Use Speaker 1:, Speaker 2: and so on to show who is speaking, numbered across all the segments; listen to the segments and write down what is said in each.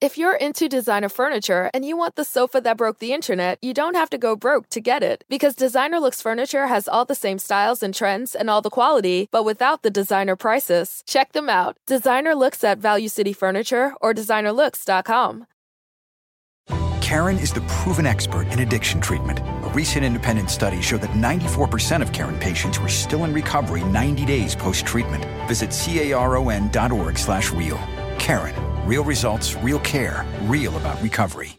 Speaker 1: If you're into designer furniture and you want the sofa that broke the internet, you don't have to go broke to get it. Because Designer Looks Furniture has all the same styles and trends and all the quality, but without the designer prices. Check them out. Designer Looks at Value City Furniture or designerlooks.com.
Speaker 2: Karen is the proven expert in addiction treatment. A recent independent study showed that 94% of Karen patients were still in recovery 90 days post-treatment. Visit caron.org slash real. Karen, real results, real care, real about recovery.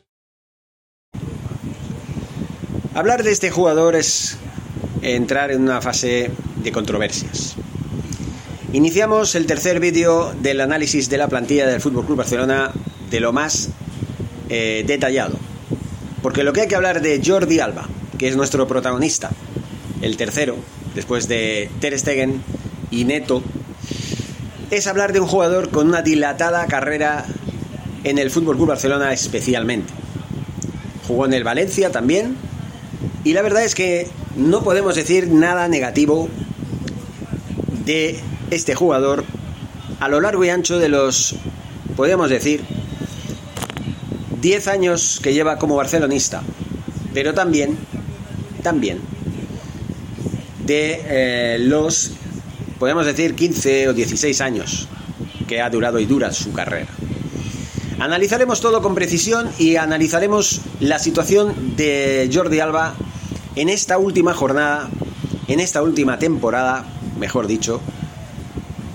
Speaker 3: Hablar de este jugador es entrar en una fase de controversias. Iniciamos el tercer vídeo del análisis de la plantilla del Fútbol Club Barcelona de lo más eh, detallado. Porque lo que hay que hablar de Jordi Alba, que es nuestro protagonista, el tercero, después de Ter Stegen y Neto, es hablar de un jugador con una dilatada carrera en el Fútbol Club Barcelona especialmente. Jugó en el Valencia también y la verdad es que no podemos decir nada negativo de este jugador a lo largo y ancho de los podemos decir 10 años que lleva como barcelonista, pero también también de eh, los podemos decir 15 o 16 años que ha durado y dura su carrera. Analizaremos todo con precisión y analizaremos la situación de Jordi Alba en esta última jornada, en esta última temporada, mejor dicho,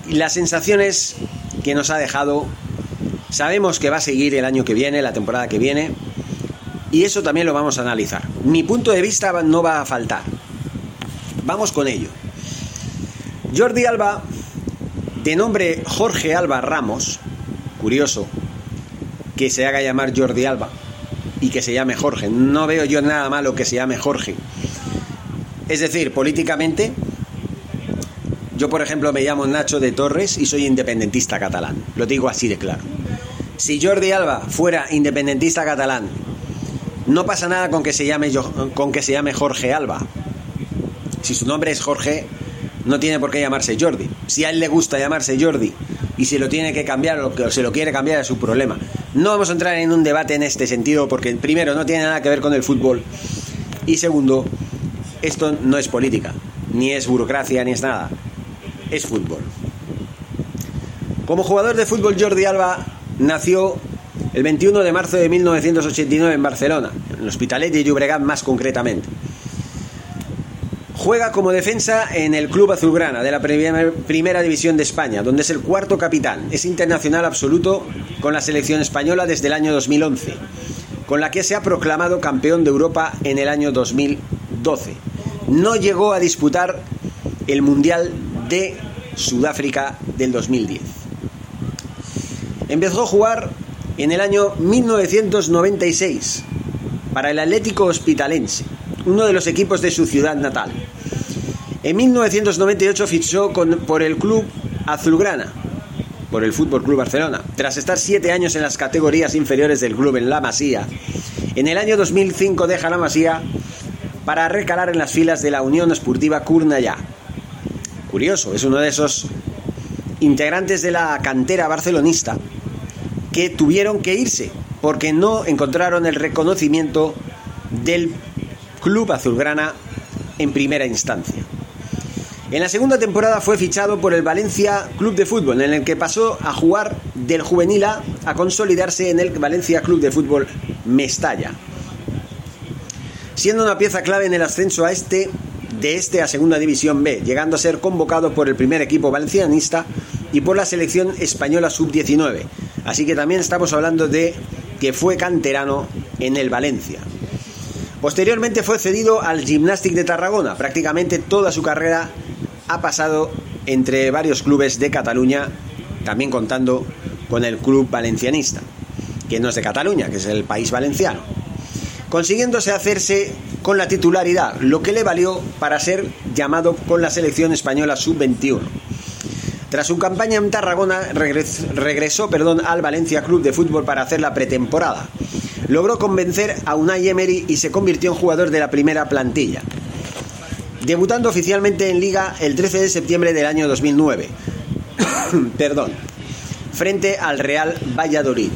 Speaker 3: las sensaciones que nos ha dejado. Sabemos que va a seguir el año que viene, la temporada que viene, y eso también lo vamos a analizar. Mi punto de vista no va a faltar. Vamos con ello. Jordi Alba, de nombre Jorge Alba Ramos, curioso que se haga llamar Jordi Alba y que se llame Jorge. No veo yo nada malo que se llame Jorge. Es decir, políticamente, yo por ejemplo me llamo Nacho de Torres y soy independentista catalán. Lo digo así de claro. Si Jordi Alba fuera independentista catalán, no pasa nada con que se llame, con que se llame Jorge Alba. Si su nombre es Jorge, no tiene por qué llamarse Jordi. Si a él le gusta llamarse Jordi y si lo tiene que cambiar o se lo quiere cambiar es su problema. No vamos a entrar en un debate en este sentido porque primero no tiene nada que ver con el fútbol y segundo, esto no es política, ni es burocracia, ni es nada. Es fútbol. Como jugador de fútbol Jordi Alba nació el 21 de marzo de 1989 en Barcelona, en el Hospitalet de Llobregat más concretamente. Juega como defensa en el Club Azulgrana de la Primera División de España, donde es el cuarto capitán. Es internacional absoluto con la selección española desde el año 2011, con la que se ha proclamado campeón de Europa en el año 2012. No llegó a disputar el Mundial de Sudáfrica del 2010. Empezó a jugar en el año 1996 para el Atlético Hospitalense, uno de los equipos de su ciudad natal. En 1998 fichó por el club Azulgrana, por el Fútbol Club Barcelona, tras estar siete años en las categorías inferiores del club en La Masía. En el año 2005 deja La Masía para recalar en las filas de la Unión Esportiva Curnallá. Curioso, es uno de esos integrantes de la cantera barcelonista que tuvieron que irse porque no encontraron el reconocimiento del club azulgrana en primera instancia. En la segunda temporada fue fichado por el Valencia Club de Fútbol, en el que pasó a jugar del juvenil A a consolidarse en el Valencia Club de Fútbol Mestalla, siendo una pieza clave en el ascenso a este de este a Segunda División B, llegando a ser convocado por el primer equipo valencianista y por la selección española sub-19. Así que también estamos hablando de que fue canterano en el Valencia. Posteriormente fue cedido al Gymnastic de Tarragona, prácticamente toda su carrera ha pasado entre varios clubes de Cataluña, también contando con el club valencianista, que no es de Cataluña, que es el país valenciano, consiguiéndose hacerse con la titularidad, lo que le valió para ser llamado con la selección española sub-21. Tras su campaña en Tarragona, regresó, perdón, al Valencia Club de Fútbol para hacer la pretemporada. Logró convencer a Unai Emery y se convirtió en jugador de la primera plantilla debutando oficialmente en Liga el 13 de septiembre del año 2009. Perdón. Frente al Real Valladolid.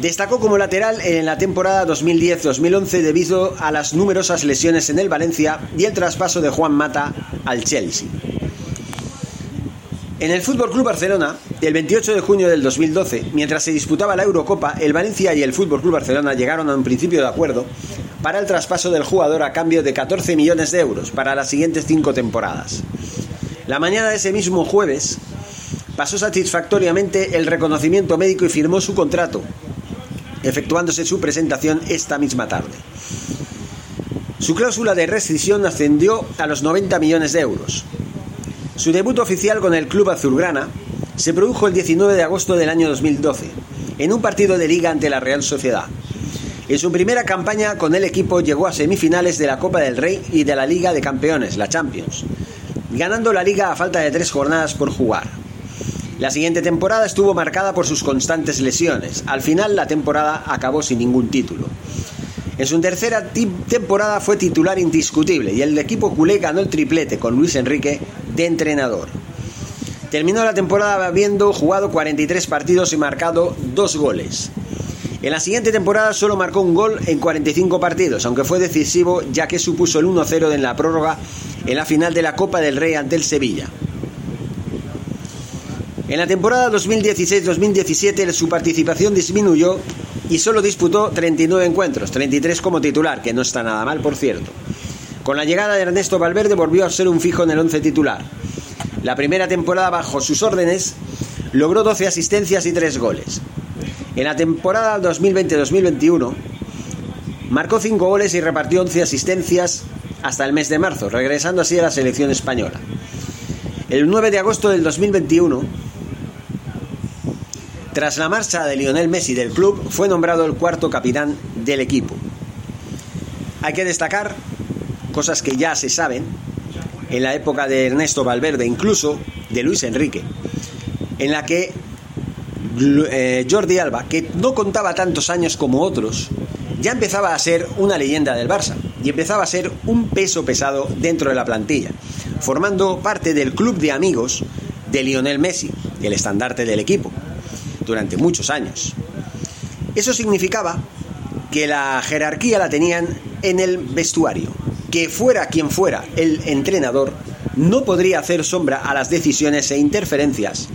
Speaker 3: Destacó como lateral en la temporada 2010-2011 debido a las numerosas lesiones en el Valencia y el traspaso de Juan Mata al Chelsea. En el Fútbol Club Barcelona, el 28 de junio del 2012, mientras se disputaba la Eurocopa, el Valencia y el Fútbol Club Barcelona llegaron a un principio de acuerdo para el traspaso del jugador a cambio de 14 millones de euros para las siguientes cinco temporadas. La mañana de ese mismo jueves, pasó satisfactoriamente el reconocimiento médico y firmó su contrato, efectuándose su presentación esta misma tarde. Su cláusula de rescisión ascendió a los 90 millones de euros. Su debut oficial con el club azulgrana se produjo el 19 de agosto del año 2012, en un partido de liga ante la Real Sociedad. En su primera campaña con el equipo llegó a semifinales de la Copa del Rey y de la Liga de Campeones, la Champions, ganando la liga a falta de tres jornadas por jugar. La siguiente temporada estuvo marcada por sus constantes lesiones. Al final la temporada acabó sin ningún título. En su tercera temporada fue titular indiscutible y el equipo culé ganó el triplete con Luis Enrique de entrenador. Terminó la temporada habiendo jugado 43 partidos y marcado dos goles. En la siguiente temporada solo marcó un gol en 45 partidos, aunque fue decisivo ya que supuso el 1-0 en la prórroga en la final de la Copa del Rey ante el Sevilla. En la temporada 2016-2017 su participación disminuyó y solo disputó 39 encuentros, 33 como titular, que no está nada mal por cierto. Con la llegada de Ernesto Valverde volvió a ser un fijo en el once titular. La primera temporada bajo sus órdenes logró 12 asistencias y 3 goles. En la temporada 2020-2021 marcó 5 goles y repartió 11 asistencias hasta el mes de marzo, regresando así a la selección española. El 9 de agosto del 2021, tras la marcha de Lionel Messi del club, fue nombrado el cuarto capitán del equipo. Hay que destacar cosas que ya se saben en la época de Ernesto Valverde, incluso de Luis Enrique, en la que eh, Jordi Alba, que no contaba tantos años como otros, ya empezaba a ser una leyenda del Barça y empezaba a ser un peso pesado dentro de la plantilla, formando parte del club de amigos de Lionel Messi, el estandarte del equipo, durante muchos años. Eso significaba que la jerarquía la tenían en el vestuario, que fuera quien fuera el entrenador, no podría hacer sombra a las decisiones e interferencias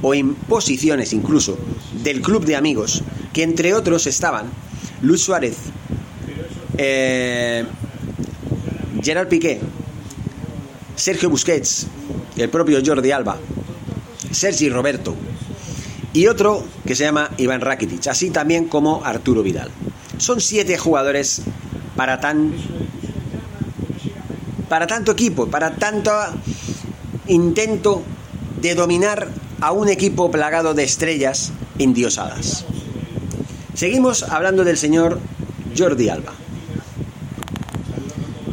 Speaker 3: o imposiciones incluso del club de amigos, que entre otros estaban Luis Suárez, eh, Gerard Piqué, Sergio Busquets, el propio Jordi Alba, Sergi Roberto y otro que se llama Iván Rakitic, así también como Arturo Vidal. Son siete jugadores para tan para tanto equipo, para tanto intento de dominar a un equipo plagado de estrellas indiosadas. Seguimos hablando del señor Jordi Alba.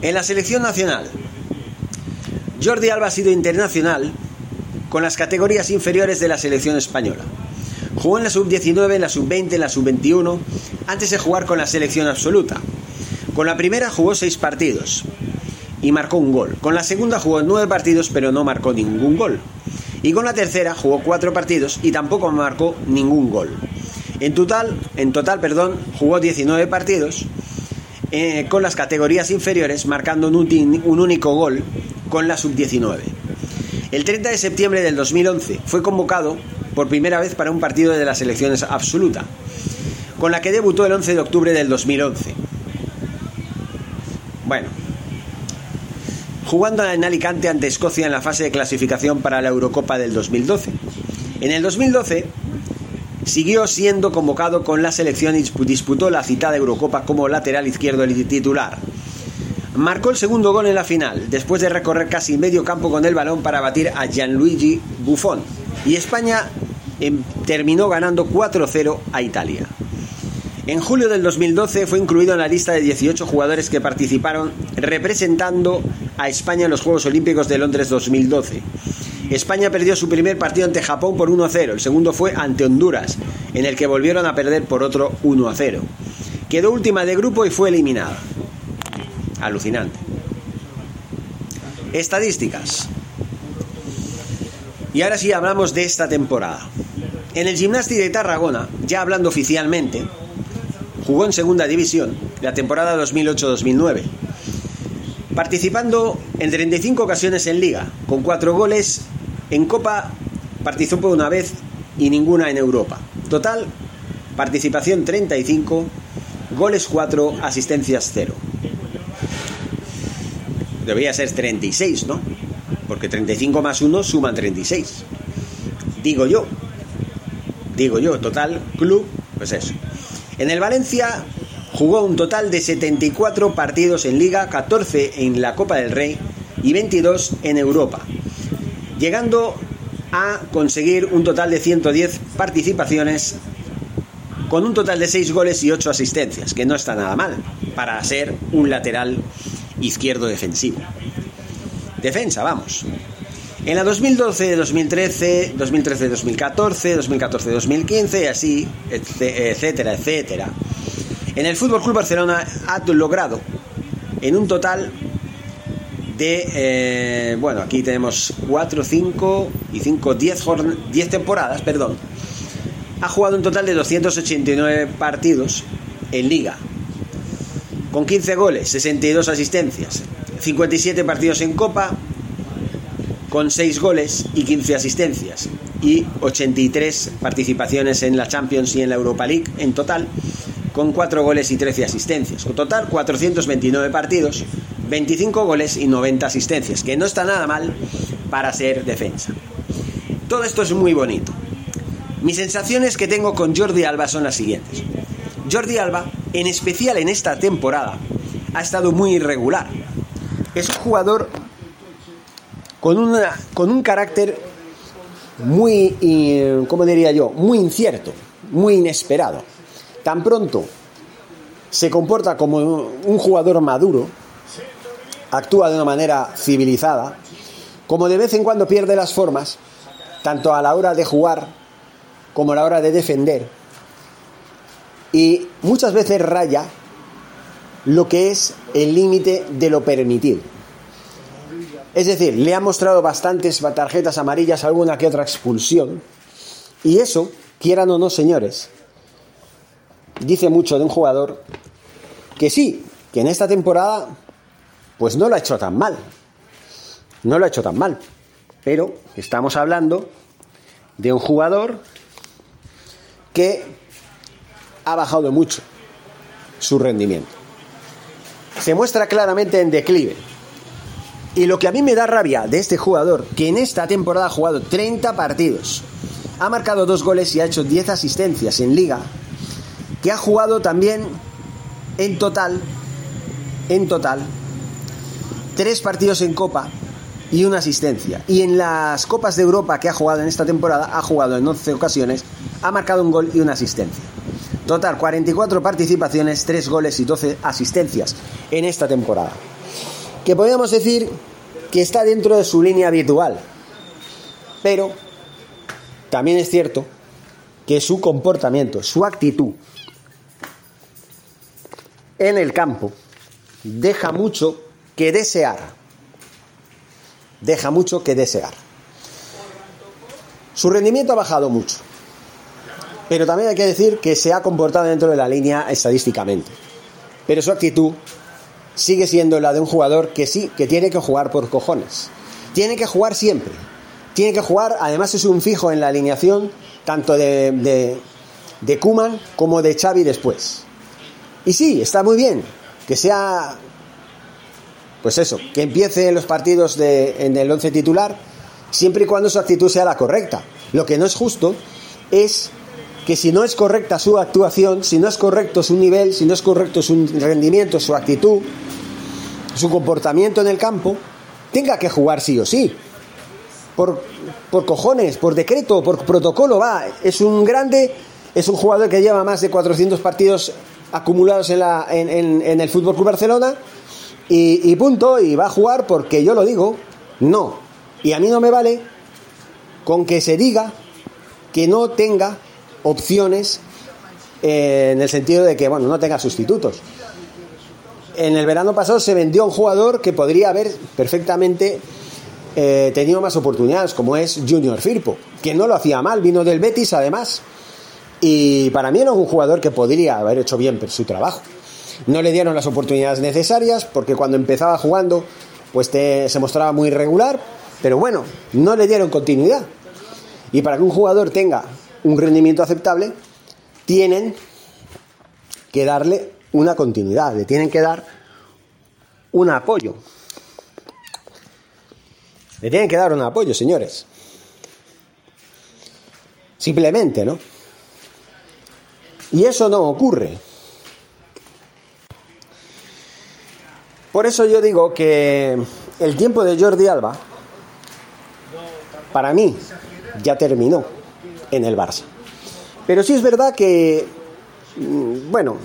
Speaker 3: En la selección nacional, Jordi Alba ha sido internacional con las categorías inferiores de la selección española. Jugó en la sub-19, en la sub-20, en la sub-21, antes de jugar con la selección absoluta. Con la primera jugó seis partidos, y marcó un gol. Con la segunda jugó nueve partidos pero no marcó ningún gol. Y con la tercera jugó cuatro partidos y tampoco marcó ningún gol. En total, en total perdón, jugó 19 partidos eh, con las categorías inferiores, marcando un, un único gol con la sub-19. El 30 de septiembre del 2011 fue convocado por primera vez para un partido de las selecciones absoluta, con la que debutó el 11 de octubre del 2011. Bueno, jugando en Alicante ante Escocia en la fase de clasificación para la Eurocopa del 2012. En el 2012 siguió siendo convocado con la selección y disputó la citada Eurocopa como lateral izquierdo titular. Marcó el segundo gol en la final, después de recorrer casi medio campo con el balón para batir a Gianluigi Buffon. Y España em, terminó ganando 4-0 a Italia. En julio del 2012 fue incluido en la lista de 18 jugadores que participaron representando a España en los Juegos Olímpicos de Londres 2012. España perdió su primer partido ante Japón por 1-0, el segundo fue ante Honduras, en el que volvieron a perder por otro 1-0. Quedó última de grupo y fue eliminada. Alucinante. Estadísticas. Y ahora sí hablamos de esta temporada. En el Gimnasti de Tarragona, ya hablando oficialmente, jugó en segunda división la temporada 2008-2009, participando en 35 ocasiones en liga, con 4 goles, en Copa participó una vez y ninguna en Europa. Total, participación 35, goles 4, asistencias 0. Debería ser 36, ¿no? Porque 35 más 1 suman 36. Digo yo. Digo yo, total, club, pues eso. En el Valencia jugó un total de 74 partidos en liga, 14 en la Copa del Rey y 22 en Europa, llegando a conseguir un total de 110 participaciones con un total de 6 goles y 8 asistencias, que no está nada mal para ser un lateral izquierdo defensivo. Defensa, vamos. En la 2012-2013, 2013-2014, 2014-2015 y así, etcétera, etcétera. En el Fútbol Club Barcelona ha logrado en un total de, eh, bueno, aquí tenemos 4, 5 y 5, 10, 10 temporadas, perdón. Ha jugado un total de 289 partidos en liga, con 15 goles, 62 asistencias, 57 partidos en Copa, con 6 goles y 15 asistencias, y 83 participaciones en la Champions y en la Europa League en total, con 4 goles y 13 asistencias. Con total 429 partidos, 25 goles y 90 asistencias, que no está nada mal para ser defensa. Todo esto es muy bonito. Mis sensaciones que tengo con Jordi Alba son las siguientes. Jordi Alba, en especial en esta temporada, ha estado muy irregular. Es un jugador con, una, con un carácter muy, eh, ¿cómo diría yo? Muy incierto, muy inesperado. Tan pronto se comporta como un jugador maduro, actúa de una manera civilizada, como de vez en cuando pierde las formas, tanto a la hora de jugar como a la hora de defender, y muchas veces raya lo que es el límite de lo permitido. Es decir, le ha mostrado bastantes tarjetas amarillas, alguna que otra expulsión, y eso, quieran o no, señores, dice mucho de un jugador que sí, que en esta temporada pues no lo ha hecho tan mal. No lo ha hecho tan mal. Pero estamos hablando de un jugador que ha bajado mucho su rendimiento. Se muestra claramente en declive. Y lo que a mí me da rabia de este jugador, que en esta temporada ha jugado 30 partidos, ha marcado dos goles y ha hecho 10 asistencias en liga, que ha jugado también en total, en total, tres partidos en Copa y una asistencia. Y en las Copas de Europa que ha jugado en esta temporada, ha jugado en 11 ocasiones, ha marcado un gol y una asistencia. Total, 44 participaciones, 3 goles y 12 asistencias en esta temporada. Que podríamos decir que está dentro de su línea habitual. Pero también es cierto que su comportamiento, su actitud, en el campo deja mucho que desear. Deja mucho que desear. Su rendimiento ha bajado mucho. Pero también hay que decir que se ha comportado dentro de la línea estadísticamente. Pero su actitud sigue siendo la de un jugador que sí, que tiene que jugar por cojones. Tiene que jugar siempre. Tiene que jugar, además es un fijo en la alineación, tanto de, de, de Kuman como de Xavi después. Y sí, está muy bien que sea, pues eso, que empiece los partidos de, en el 11 titular, siempre y cuando su actitud sea la correcta. Lo que no es justo es que si no es correcta su actuación, si no es correcto su nivel, si no es correcto su rendimiento, su actitud, su comportamiento en el campo, tenga que jugar sí o sí. Por, por cojones, por decreto, por protocolo, va. Es un grande, es un jugador que lleva más de 400 partidos acumulados en, la, en, el Fútbol Club Barcelona y, punto, y va a jugar porque yo lo digo, no. Y a mí no me vale con que se diga que no tenga opciones eh, en el sentido de que, bueno, no tenga sustitutos. En el verano pasado se vendió un jugador que podría haber perfectamente eh, tenido más oportunidades, como es Junior Firpo, que no lo hacía mal, vino del Betis además, y para mí era un jugador que podría haber hecho bien su trabajo. No le dieron las oportunidades necesarias porque cuando empezaba jugando pues se mostraba muy irregular, pero bueno, no le dieron continuidad. Y para que un jugador tenga un rendimiento aceptable, tienen que darle una continuidad, le tienen que dar un apoyo. Le tienen que dar un apoyo, señores. Simplemente, ¿no? Y eso no ocurre. Por eso yo digo que el tiempo de Jordi Alba, para mí, ya terminó en el Barça. Pero sí es verdad que, mm, bueno,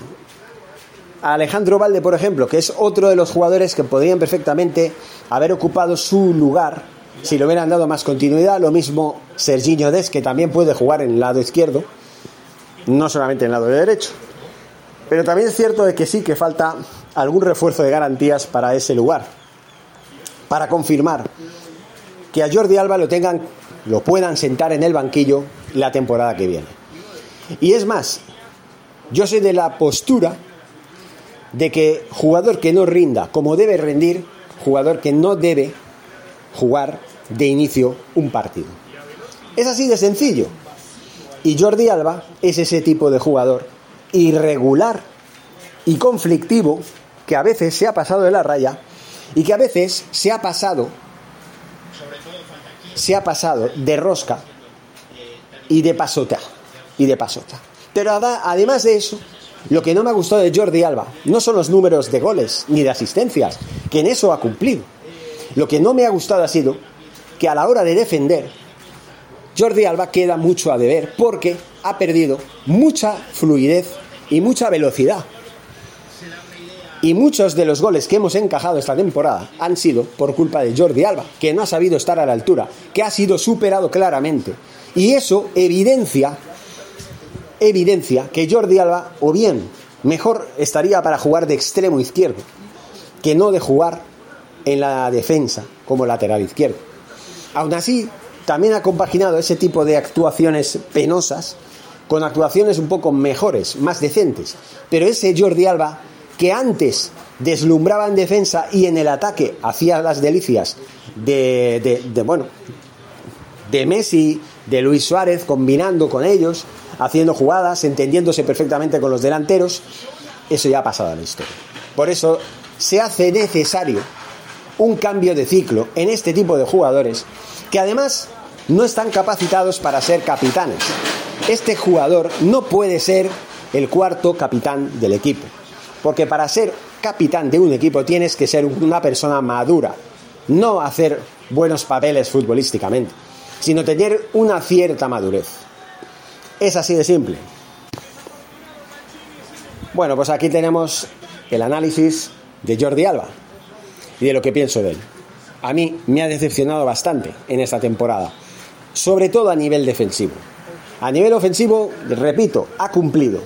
Speaker 3: Alejandro Valde, por ejemplo, que es otro de los jugadores que podrían perfectamente haber ocupado su lugar si le hubieran dado más continuidad. Lo mismo Serginho Des, que también puede jugar en el lado izquierdo, no solamente en el lado derecho. Pero también es cierto de que sí que falta algún refuerzo de garantías para ese lugar. Para confirmar que a Jordi Alba lo tengan, lo puedan sentar en el banquillo la temporada que viene. Y es más, yo soy de la postura de que jugador que no rinda como debe rendir, jugador que no debe jugar de inicio un partido. Es así de sencillo. Y Jordi Alba es ese tipo de jugador irregular y conflictivo que a veces se ha pasado de la raya y que a veces se ha pasado se ha pasado de rosca y de pasota y de pasota. Pero además de eso, lo que no me ha gustado de Jordi Alba no son los números de goles ni de asistencias, que en eso ha cumplido. Lo que no me ha gustado ha sido que a la hora de defender, Jordi Alba queda mucho a deber porque ha perdido mucha fluidez y mucha velocidad. Y muchos de los goles que hemos encajado esta temporada han sido por culpa de Jordi Alba, que no ha sabido estar a la altura, que ha sido superado claramente. Y eso evidencia evidencia que Jordi Alba, o bien, mejor estaría para jugar de extremo izquierdo, que no de jugar en la defensa como lateral izquierdo. Aún así, también ha compaginado ese tipo de actuaciones penosas con actuaciones un poco mejores, más decentes. Pero ese Jordi Alba, que antes deslumbraba en defensa y en el ataque hacía las delicias de, de bueno, de Messi, de Luis Suárez, combinando con ellos, haciendo jugadas, entendiéndose perfectamente con los delanteros, eso ya ha pasado a la historia. Por eso se hace necesario un cambio de ciclo en este tipo de jugadores que además no están capacitados para ser capitanes. Este jugador no puede ser el cuarto capitán del equipo, porque para ser capitán de un equipo tienes que ser una persona madura, no hacer buenos papeles futbolísticamente, sino tener una cierta madurez. Es así de simple. Bueno, pues aquí tenemos el análisis de Jordi Alba y de lo que pienso de él. A mí me ha decepcionado bastante en esta temporada, sobre todo a nivel defensivo. A nivel ofensivo, repito, ha cumplido,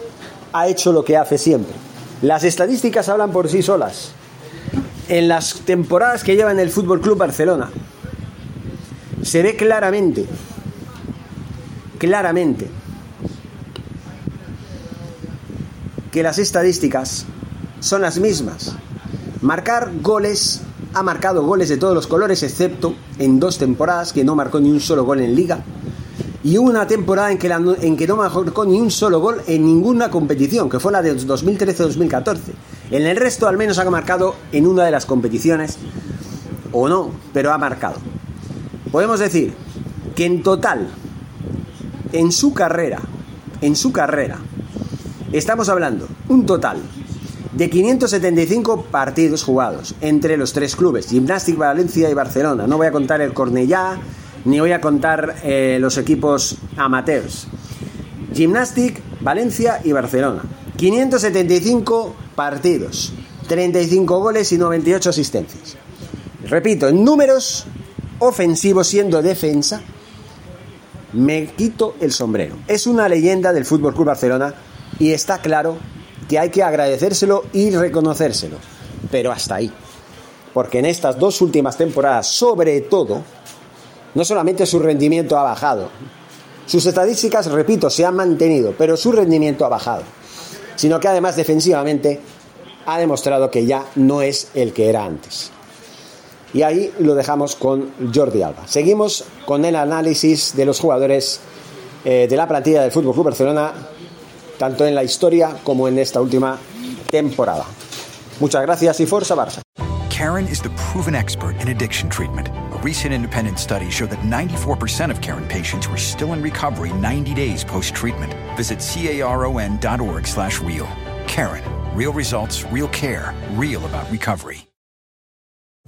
Speaker 3: ha hecho lo que hace siempre. Las estadísticas hablan por sí solas. En las temporadas que lleva en el Fútbol Club Barcelona, se ve claramente, claramente, que las estadísticas son las mismas. Marcar goles, ha marcado goles de todos los colores, excepto en dos temporadas que no marcó ni un solo gol en liga. Y una temporada en que, en que no marcó ni un solo gol en ninguna competición, que fue la de 2013-2014. En el resto al menos ha marcado en una de las competiciones, o no, pero ha marcado. Podemos decir que en total, en su carrera, en su carrera, Estamos hablando un total de 575 partidos jugados entre los tres clubes, Gimnàstic Valencia y Barcelona. No voy a contar el Cornellá, ni voy a contar eh, los equipos amateurs. Gimnàstic, Valencia y Barcelona. 575 partidos, 35 goles y 98 asistencias. Repito, en números ofensivos siendo defensa, me quito el sombrero. Es una leyenda del Fútbol Club Barcelona y está claro que hay que agradecérselo y reconocérselo. Pero hasta ahí. Porque en estas dos últimas temporadas, sobre todo, No solamente su rendimiento ha bajado, sus estadísticas, repito, se han mantenido, pero su rendimiento ha bajado, sino que además defensivamente ha demostrado que ya no es el que era antes. Y ahí lo dejamos con Jordi Alba. Seguimos con el análisis de los jugadores eh, de la plantilla del Fútbol Club Barcelona, tanto en la historia como en esta última temporada. Muchas gracias y forza Barça.
Speaker 2: Karen is the proven expert in addiction treatment. A recent independent study showed that 94% of Karen patients were still in recovery 90 days post-treatment. Visit caron.org slash real. Karen. Real results, real care, real about recovery.